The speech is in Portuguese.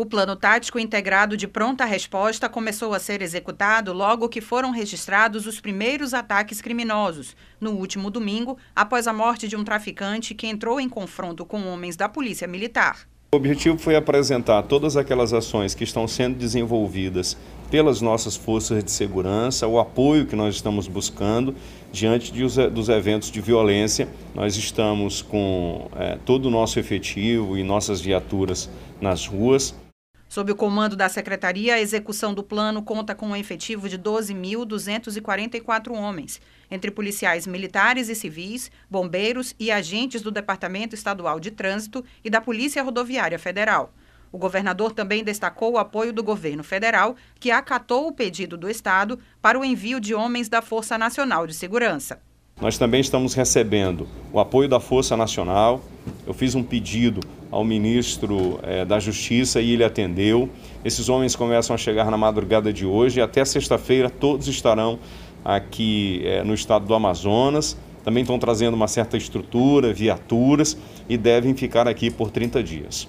O plano tático integrado de pronta resposta começou a ser executado logo que foram registrados os primeiros ataques criminosos, no último domingo, após a morte de um traficante que entrou em confronto com homens da Polícia Militar. O objetivo foi apresentar todas aquelas ações que estão sendo desenvolvidas pelas nossas forças de segurança, o apoio que nós estamos buscando diante de, dos eventos de violência. Nós estamos com é, todo o nosso efetivo e nossas viaturas nas ruas. Sob o comando da Secretaria, a execução do plano conta com um efetivo de 12.244 homens, entre policiais militares e civis, bombeiros e agentes do Departamento Estadual de Trânsito e da Polícia Rodoviária Federal. O governador também destacou o apoio do governo federal, que acatou o pedido do Estado para o envio de homens da Força Nacional de Segurança. Nós também estamos recebendo o apoio da Força Nacional. Eu fiz um pedido ao ministro eh, da Justiça e ele atendeu. Esses homens começam a chegar na madrugada de hoje e até sexta-feira todos estarão aqui eh, no estado do Amazonas. Também estão trazendo uma certa estrutura, viaturas e devem ficar aqui por 30 dias.